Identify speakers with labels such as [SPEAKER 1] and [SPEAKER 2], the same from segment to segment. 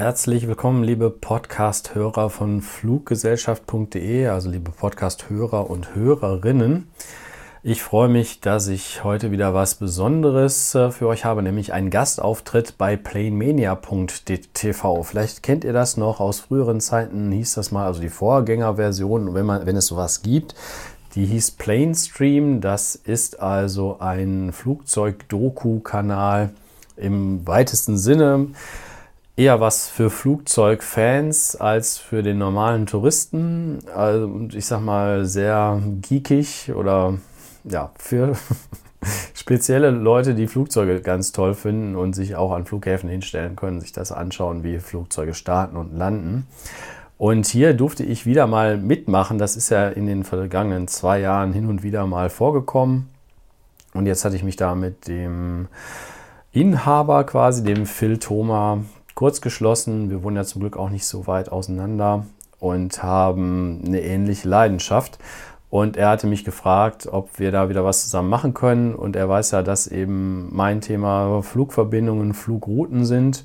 [SPEAKER 1] Herzlich willkommen, liebe Podcast-Hörer von Fluggesellschaft.de, also liebe Podcast-Hörer und Hörerinnen. Ich freue mich, dass ich heute wieder was Besonderes äh, für euch habe, nämlich einen Gastauftritt bei planemania.tv. Vielleicht kennt ihr das noch aus früheren Zeiten, hieß das mal, also die Vorgängerversion, wenn, man, wenn es sowas gibt. Die hieß Planestream. Das ist also ein Flugzeug-Doku-Kanal im weitesten Sinne eher was für Flugzeugfans als für den normalen Touristen. Also, ich sag mal sehr geekig oder ja, für spezielle Leute, die Flugzeuge ganz toll finden und sich auch an Flughäfen hinstellen können, sich das anschauen, wie Flugzeuge starten und landen. Und hier durfte ich wieder mal mitmachen. Das ist ja in den vergangenen zwei Jahren hin und wieder mal vorgekommen. Und jetzt hatte ich mich da mit dem Inhaber quasi, dem Phil Thoma, kurz geschlossen. Wir wohnen ja zum Glück auch nicht so weit auseinander und haben eine ähnliche Leidenschaft. Und er hatte mich gefragt, ob wir da wieder was zusammen machen können. Und er weiß ja, dass eben mein Thema Flugverbindungen, Flugrouten sind.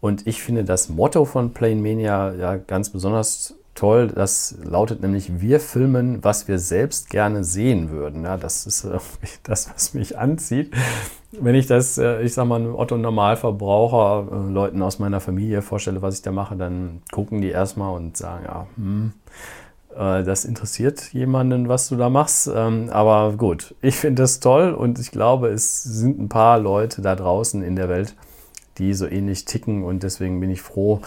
[SPEAKER 1] Und ich finde das Motto von Plane Mania ja ganz besonders toll. Das lautet nämlich, wir filmen, was wir selbst gerne sehen würden. Ja, das ist äh, das, was mich anzieht wenn ich das, äh, ich sag mal, Otto Normalverbraucher, äh, Leuten aus meiner Familie vorstelle, was ich da mache, dann gucken die erstmal und sagen, ja, hm, äh, das interessiert jemanden, was du da machst. Ähm, aber gut, ich finde das toll und ich glaube, es sind ein paar Leute da draußen in der Welt, die so ähnlich ticken und deswegen bin ich froh,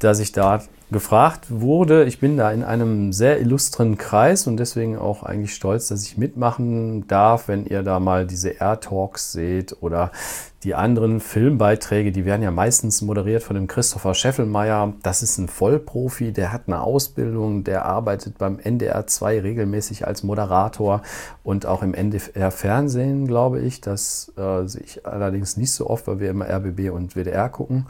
[SPEAKER 1] dass ich da gefragt wurde. Ich bin da in einem sehr illustren Kreis und deswegen auch eigentlich stolz, dass ich mitmachen darf, wenn ihr da mal diese Air Talks seht oder die anderen Filmbeiträge, die werden ja meistens moderiert von dem Christopher Scheffelmeier. Das ist ein Vollprofi, der hat eine Ausbildung, der arbeitet beim NDR 2 regelmäßig als Moderator und auch im NDR Fernsehen, glaube ich. Das äh, sehe ich allerdings nicht so oft, weil wir immer RBB und WDR gucken.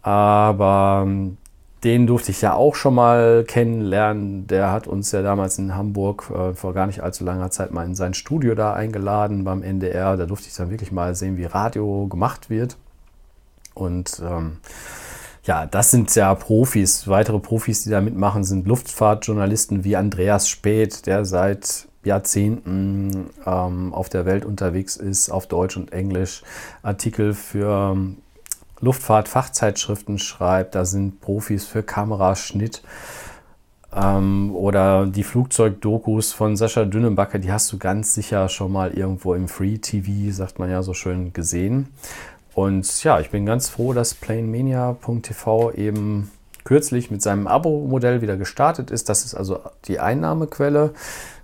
[SPEAKER 1] Aber ähm, den durfte ich ja auch schon mal kennenlernen. Der hat uns ja damals in Hamburg äh, vor gar nicht allzu langer Zeit mal in sein Studio da eingeladen beim NDR. Da durfte ich dann wirklich mal sehen, wie Radio gemacht wird. Und ähm, ja, das sind ja Profis. Weitere Profis, die da mitmachen, sind Luftfahrtjournalisten wie Andreas Speth, der seit Jahrzehnten ähm, auf der Welt unterwegs ist, auf Deutsch und Englisch, Artikel für Luftfahrt-Fachzeitschriften schreibt. Da sind Profis für Kameraschnitt. Ähm, oder die Flugzeugdokus von Sascha Dünnenbacke, die hast du ganz sicher schon mal irgendwo im Free TV, sagt man ja so schön, gesehen. Und ja, ich bin ganz froh, dass planemania.tv eben kürzlich mit seinem Abo-Modell wieder gestartet ist. Das ist also die Einnahmequelle,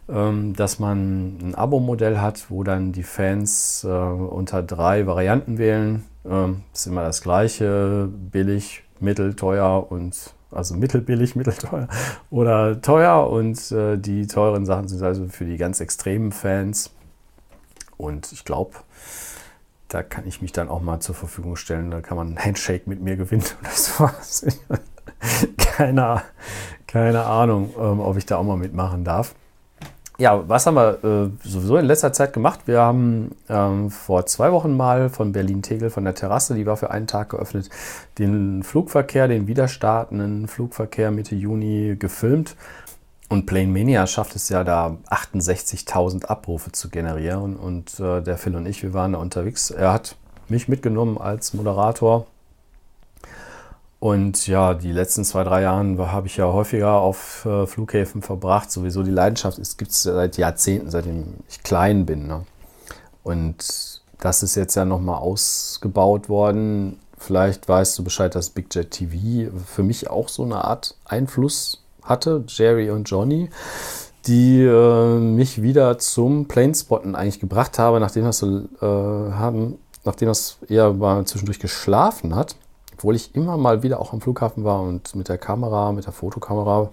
[SPEAKER 1] ähm, dass man ein Abo-Modell hat, wo dann die Fans äh, unter drei Varianten wählen ähm, ist immer das gleiche, billig, mittelteuer und also mittelbillig, mittelteuer oder teuer und äh, die teuren Sachen sind also für die ganz extremen Fans. Und ich glaube, da kann ich mich dann auch mal zur Verfügung stellen, da kann man ein Handshake mit mir gewinnen oder sowas. keine, keine Ahnung, ähm, ob ich da auch mal mitmachen darf ja, was haben wir äh, sowieso in letzter Zeit gemacht? Wir haben ähm, vor zwei Wochen mal von Berlin-Tegel, von der Terrasse, die war für einen Tag geöffnet, den Flugverkehr, den widerstartenden Flugverkehr Mitte Juni gefilmt. Und Plane Mania schafft es ja da 68.000 Abrufe zu generieren. Und äh, der Phil und ich, wir waren da unterwegs. Er hat mich mitgenommen als Moderator und ja, die letzten zwei, drei Jahre habe ich ja häufiger auf äh, Flughäfen verbracht. Sowieso die Leidenschaft gibt es seit Jahrzehnten, seitdem ich klein bin. Ne? Und das ist jetzt ja nochmal ausgebaut worden. Vielleicht weißt du Bescheid, dass Big Jet TV für mich auch so eine Art Einfluss hatte, Jerry und Johnny, die äh, mich wieder zum Planespotten eigentlich gebracht haben, nachdem das äh, haben, nachdem das eher mal zwischendurch geschlafen hat obwohl ich immer mal wieder auch am Flughafen war und mit der Kamera, mit der Fotokamera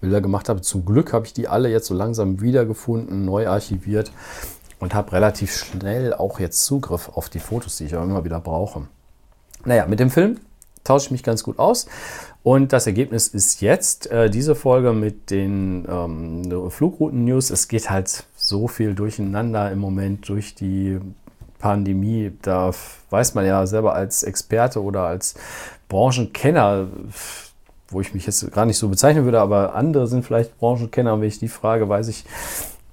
[SPEAKER 1] Bilder gemacht habe. Zum Glück habe ich die alle jetzt so langsam wiedergefunden, neu archiviert und habe relativ schnell auch jetzt Zugriff auf die Fotos, die ich auch immer wieder brauche. Naja, mit dem Film tausche ich mich ganz gut aus. Und das Ergebnis ist jetzt äh, diese Folge mit den ähm, Flugrouten-News. Es geht halt so viel durcheinander im Moment durch die Pandemie, da weiß man ja selber als Experte oder als Branchenkenner, wo ich mich jetzt gar nicht so bezeichnen würde, aber andere sind vielleicht Branchenkenner. Und wenn ich die frage, weiß ich,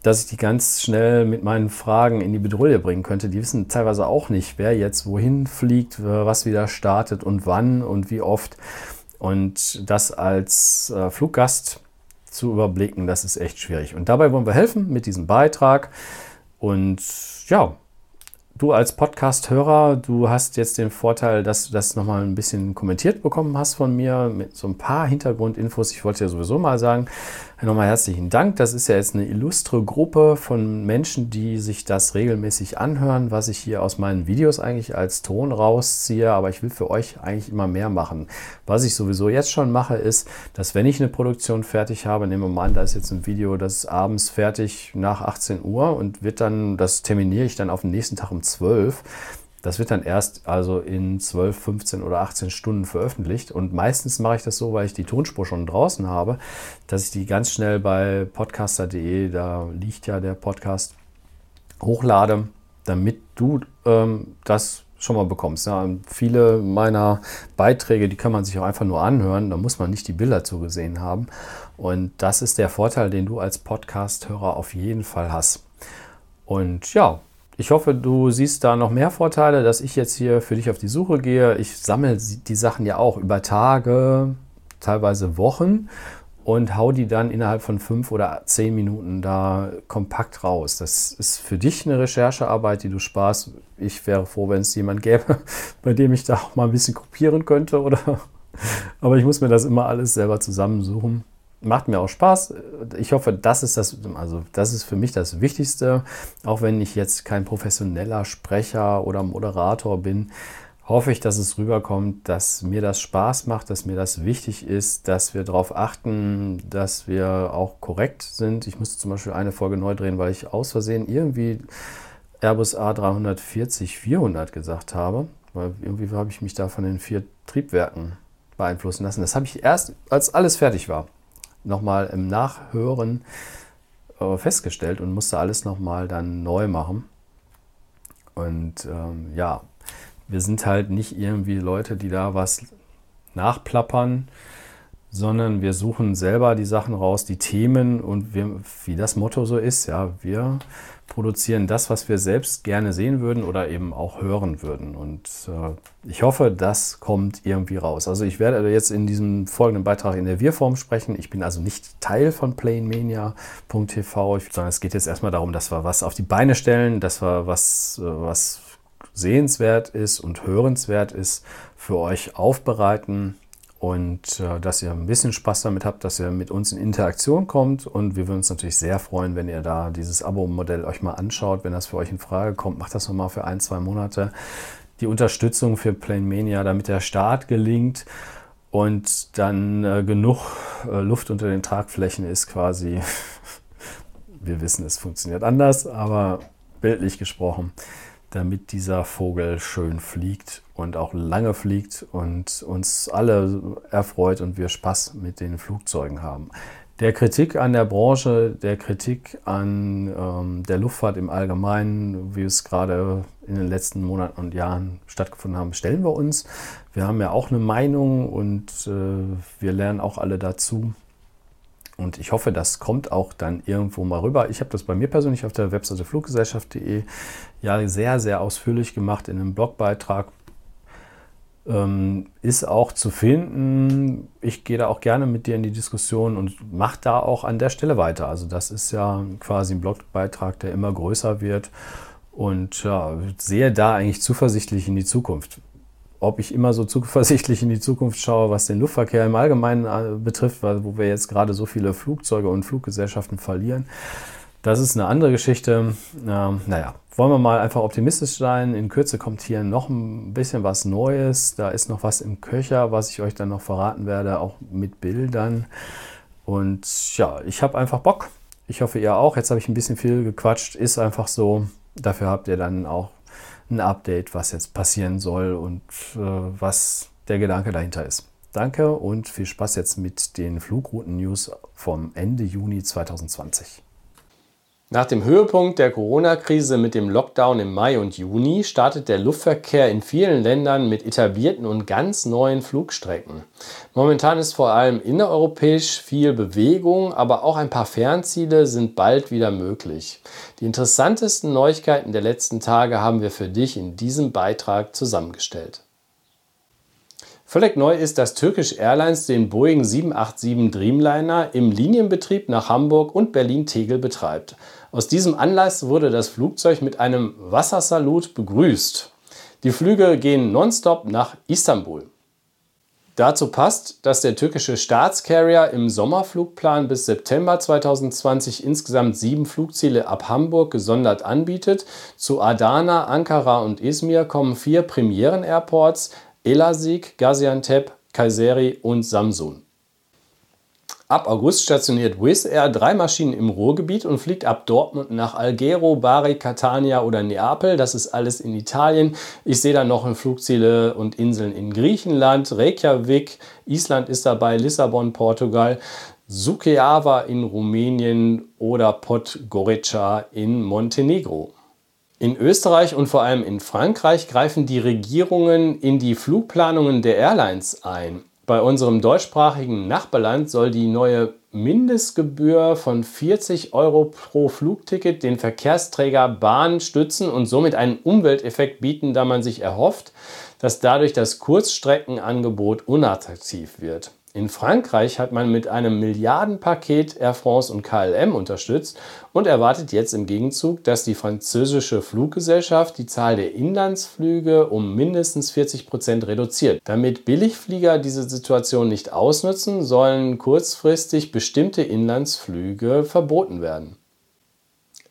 [SPEAKER 1] dass ich die ganz schnell mit meinen Fragen in die Bedrohung bringen könnte. Die wissen teilweise auch nicht, wer jetzt wohin fliegt, was wieder startet und wann und wie oft. Und das als äh, Fluggast zu überblicken, das ist echt schwierig. Und dabei wollen wir helfen mit diesem Beitrag. Und ja, du als Podcast-Hörer, du hast jetzt den Vorteil, dass du das nochmal ein bisschen kommentiert bekommen hast von mir mit so ein paar Hintergrundinfos. Ich wollte ja sowieso mal sagen, nochmal herzlichen Dank. Das ist ja jetzt eine illustre Gruppe von Menschen, die sich das regelmäßig anhören, was ich hier aus meinen Videos eigentlich als Ton rausziehe. Aber ich will für euch eigentlich immer mehr machen. Was ich sowieso jetzt schon mache, ist, dass wenn ich eine Produktion fertig habe, nehmen wir mal an, da ist jetzt ein Video, das ist abends fertig nach 18 Uhr und wird dann, das terminiere ich dann auf den nächsten Tag um 12 das wird dann erst also in 12, 15 oder 18 Stunden veröffentlicht. Und meistens mache ich das so, weil ich die Tonspur schon draußen habe, dass ich die ganz schnell bei podcaster.de, da liegt ja der Podcast, hochlade, damit du ähm, das schon mal bekommst. Ja, viele meiner Beiträge, die kann man sich auch einfach nur anhören, da muss man nicht die Bilder zugesehen haben. Und das ist der Vorteil, den du als Podcast-Hörer auf jeden Fall hast. Und ja, ich hoffe, du siehst da noch mehr Vorteile, dass ich jetzt hier für dich auf die Suche gehe. Ich sammle die Sachen ja auch über Tage, teilweise Wochen und hau die dann innerhalb von fünf oder zehn Minuten da kompakt raus. Das ist für dich eine Recherchearbeit, die du sparst. Ich wäre froh, wenn es jemand gäbe, bei dem ich da auch mal ein bisschen kopieren könnte, oder? Aber ich muss mir das immer alles selber zusammensuchen macht mir auch Spaß. Ich hoffe, das ist das, also das ist für mich das Wichtigste. Auch wenn ich jetzt kein professioneller Sprecher oder Moderator bin, hoffe ich, dass es rüberkommt, dass mir das Spaß macht, dass mir das wichtig ist, dass wir darauf achten, dass wir auch korrekt sind. Ich musste zum Beispiel eine Folge neu drehen, weil ich aus Versehen irgendwie Airbus A340-400 gesagt habe. Weil irgendwie habe ich mich da von den vier Triebwerken beeinflussen lassen. Das habe ich erst, als alles fertig war nochmal im Nachhören äh, festgestellt und musste alles nochmal dann neu machen. Und ähm, ja, wir sind halt nicht irgendwie Leute, die da was nachplappern, sondern wir suchen selber die Sachen raus, die Themen und wir, wie das Motto so ist, ja, wir produzieren das, was wir selbst gerne sehen würden oder eben auch hören würden. Und äh, ich hoffe, das kommt irgendwie raus. Also ich werde jetzt in diesem folgenden Beitrag in der Wir-Form sprechen. Ich bin also nicht Teil von planemania.tv, sondern es geht jetzt erstmal darum, dass wir was auf die Beine stellen, dass wir was, äh, was sehenswert ist und hörenswert ist, für euch aufbereiten und äh, dass ihr ein bisschen Spaß damit habt, dass ihr mit uns in Interaktion kommt. Und wir würden uns natürlich sehr freuen, wenn ihr da dieses Abo-Modell euch mal anschaut. Wenn das für euch in Frage kommt, macht das nochmal für ein, zwei Monate. Die Unterstützung für Planemania, damit der Start gelingt und dann äh, genug äh, Luft unter den Tragflächen ist quasi. wir wissen, es funktioniert anders, aber bildlich gesprochen damit dieser Vogel schön fliegt und auch lange fliegt und uns alle erfreut und wir Spaß mit den Flugzeugen haben. Der Kritik an der Branche, der Kritik an ähm, der Luftfahrt im Allgemeinen, wie es gerade in den letzten Monaten und Jahren stattgefunden haben, stellen wir uns. Wir haben ja auch eine Meinung und äh, wir lernen auch alle dazu. Und ich hoffe, das kommt auch dann irgendwo mal rüber. Ich habe das bei mir persönlich auf der Webseite fluggesellschaft.de ja sehr, sehr ausführlich gemacht in einem Blogbeitrag. Ähm, ist auch zu finden. Ich gehe da auch gerne mit dir in die Diskussion und mache da auch an der Stelle weiter. Also das ist ja quasi ein Blogbeitrag, der immer größer wird und ja, sehe da eigentlich zuversichtlich in die Zukunft ob ich immer so zuversichtlich in die Zukunft schaue, was den Luftverkehr im Allgemeinen äh, betrifft, wo wir jetzt gerade so viele Flugzeuge und Fluggesellschaften verlieren. Das ist eine andere Geschichte. Ähm, naja, wollen wir mal einfach optimistisch sein. In Kürze kommt hier noch ein bisschen was Neues. Da ist noch was im Köcher, was ich euch dann noch verraten werde, auch mit Bildern. Und ja, ich habe einfach Bock. Ich hoffe, ihr auch. Jetzt habe ich ein bisschen viel gequatscht. Ist einfach so. Dafür habt ihr dann auch ein Update, was jetzt passieren soll und äh, was der Gedanke dahinter ist. Danke und viel Spaß jetzt mit den Flugrouten-News vom Ende Juni 2020. Nach dem Höhepunkt der Corona-Krise mit dem Lockdown im Mai und Juni startet der Luftverkehr in vielen Ländern mit etablierten und ganz neuen Flugstrecken. Momentan ist vor allem innereuropäisch viel Bewegung, aber auch ein paar Fernziele sind bald wieder möglich. Die interessantesten Neuigkeiten der letzten Tage haben wir für dich in diesem Beitrag zusammengestellt. Völlig neu ist, dass Turkish Airlines den Boeing 787 Dreamliner im Linienbetrieb nach Hamburg und Berlin-Tegel betreibt. Aus diesem Anlass wurde das Flugzeug mit einem Wassersalut begrüßt. Die Flüge gehen nonstop nach Istanbul. Dazu passt, dass der türkische Staatscarrier im Sommerflugplan bis September 2020 insgesamt sieben Flugziele ab Hamburg gesondert anbietet. Zu Adana, Ankara und Izmir kommen vier Premieren-Airports, Elazig, Gaziantep, Kayseri und Samsun. Ab August stationiert Wizz Air drei Maschinen im Ruhrgebiet und fliegt ab Dortmund nach Alghero, Bari, Catania oder Neapel. Das ist alles in Italien. Ich sehe dann noch Flugziele und Inseln in Griechenland, Reykjavik, Island ist dabei, Lissabon, Portugal, Suceava in Rumänien oder Podgorica in Montenegro. In Österreich und vor allem in Frankreich greifen die Regierungen in die Flugplanungen der Airlines ein. Bei unserem deutschsprachigen Nachbarland soll die neue Mindestgebühr von 40 Euro pro Flugticket den Verkehrsträger Bahn stützen und somit einen Umwelteffekt bieten, da man sich erhofft, dass dadurch das Kurzstreckenangebot unattraktiv wird. In Frankreich hat man mit einem Milliardenpaket Air France und KLM unterstützt und erwartet jetzt im Gegenzug, dass die französische Fluggesellschaft die Zahl der Inlandsflüge um mindestens 40 Prozent reduziert. Damit Billigflieger diese Situation nicht ausnutzen, sollen kurzfristig bestimmte Inlandsflüge verboten werden.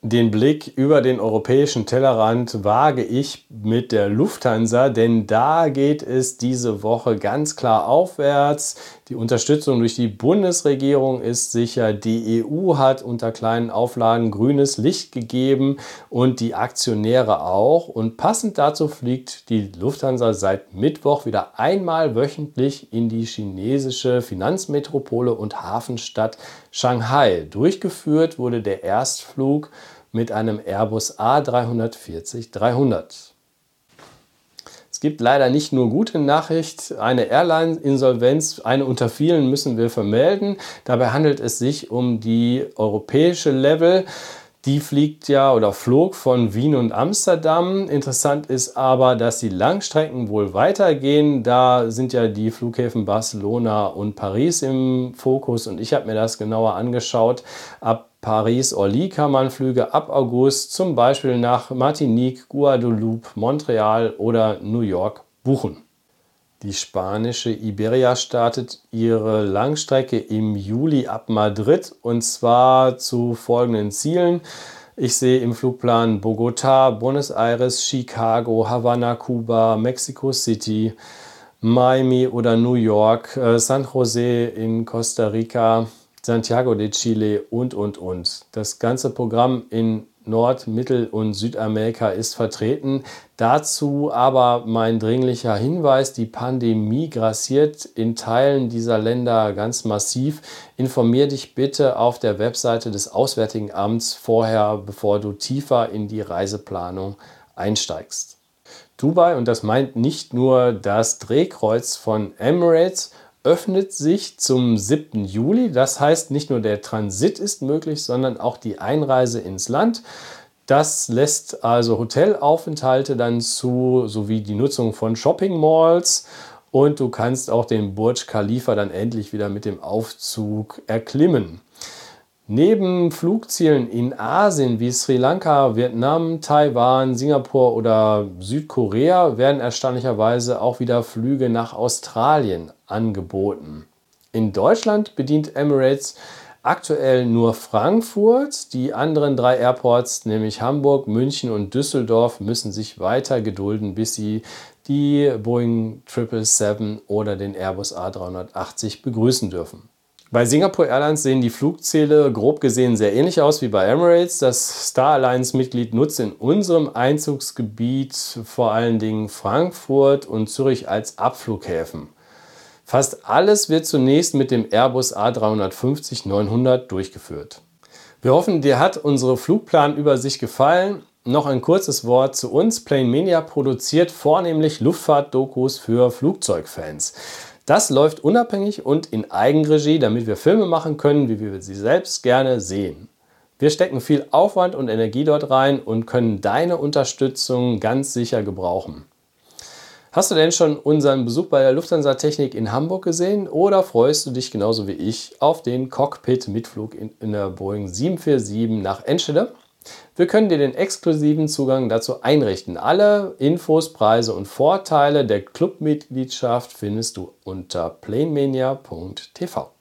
[SPEAKER 1] Den Blick über den europäischen Tellerrand wage ich mit der Lufthansa, denn da geht es diese Woche ganz klar aufwärts. Die Unterstützung durch die Bundesregierung ist sicher. Die EU hat unter kleinen Auflagen grünes Licht gegeben und die Aktionäre auch. Und passend dazu fliegt die Lufthansa seit Mittwoch wieder einmal wöchentlich in die chinesische Finanzmetropole und Hafenstadt Shanghai. Durchgeführt wurde der Erstflug mit einem Airbus A340-300. Es gibt leider nicht nur gute Nachricht, eine Airline-Insolvenz, eine unter vielen müssen wir vermelden. Dabei handelt es sich um die europäische Level. Die fliegt ja oder flog von Wien und Amsterdam. Interessant ist aber, dass die Langstrecken wohl weitergehen. Da sind ja die Flughäfen Barcelona und Paris im Fokus und ich habe mir das genauer angeschaut. Ab Paris-Orly kann man Flüge ab August zum Beispiel nach Martinique, Guadeloupe, Montreal oder New York buchen. Die spanische Iberia startet ihre Langstrecke im Juli ab Madrid und zwar zu folgenden Zielen. Ich sehe im Flugplan Bogota, Buenos Aires, Chicago, Havanna, Kuba, Mexico City, Miami oder New York, äh, San Jose in Costa Rica, Santiago de Chile und, und, und. Das ganze Programm in Nord-, Mittel- und Südamerika ist vertreten. Dazu aber mein dringlicher Hinweis, die Pandemie grassiert in Teilen dieser Länder ganz massiv. Informier dich bitte auf der Webseite des Auswärtigen Amts vorher, bevor du tiefer in die Reiseplanung einsteigst. Dubai, und das meint nicht nur das Drehkreuz von Emirates, öffnet sich zum 7. Juli. Das heißt, nicht nur der Transit ist möglich, sondern auch die Einreise ins Land. Das lässt also Hotelaufenthalte dann zu, sowie die Nutzung von Shopping Malls. Und du kannst auch den Burj Khalifa dann endlich wieder mit dem Aufzug erklimmen. Neben Flugzielen in Asien wie Sri Lanka, Vietnam, Taiwan, Singapur oder Südkorea werden erstaunlicherweise auch wieder Flüge nach Australien angeboten. In Deutschland bedient Emirates aktuell nur Frankfurt. Die anderen drei Airports, nämlich Hamburg, München und Düsseldorf, müssen sich weiter gedulden, bis sie die Boeing 777 oder den Airbus A380 begrüßen dürfen. Bei Singapore Airlines sehen die Flugziele grob gesehen sehr ähnlich aus wie bei Emirates. Das Star Alliance-Mitglied nutzt in unserem Einzugsgebiet vor allen Dingen Frankfurt und Zürich als Abflughäfen. Fast alles wird zunächst mit dem Airbus A350-900 durchgeführt. Wir hoffen, dir hat unsere Flugplanübersicht gefallen. Noch ein kurzes Wort zu uns. Plane Mania produziert vornehmlich Luftfahrtdokus für Flugzeugfans. Das läuft unabhängig und in Eigenregie, damit wir Filme machen können, wie wir sie selbst gerne sehen. Wir stecken viel Aufwand und Energie dort rein und können deine Unterstützung ganz sicher gebrauchen. Hast du denn schon unseren Besuch bei der Lufthansa Technik in Hamburg gesehen oder freust du dich genauso wie ich auf den Cockpit-Mitflug in, der Boeing 747 nach Enschede? Wir können dir den exklusiven Zugang dazu einrichten. Alle Infos, Preise und Vorteile der Clubmitgliedschaft findest du unter planemania.tv.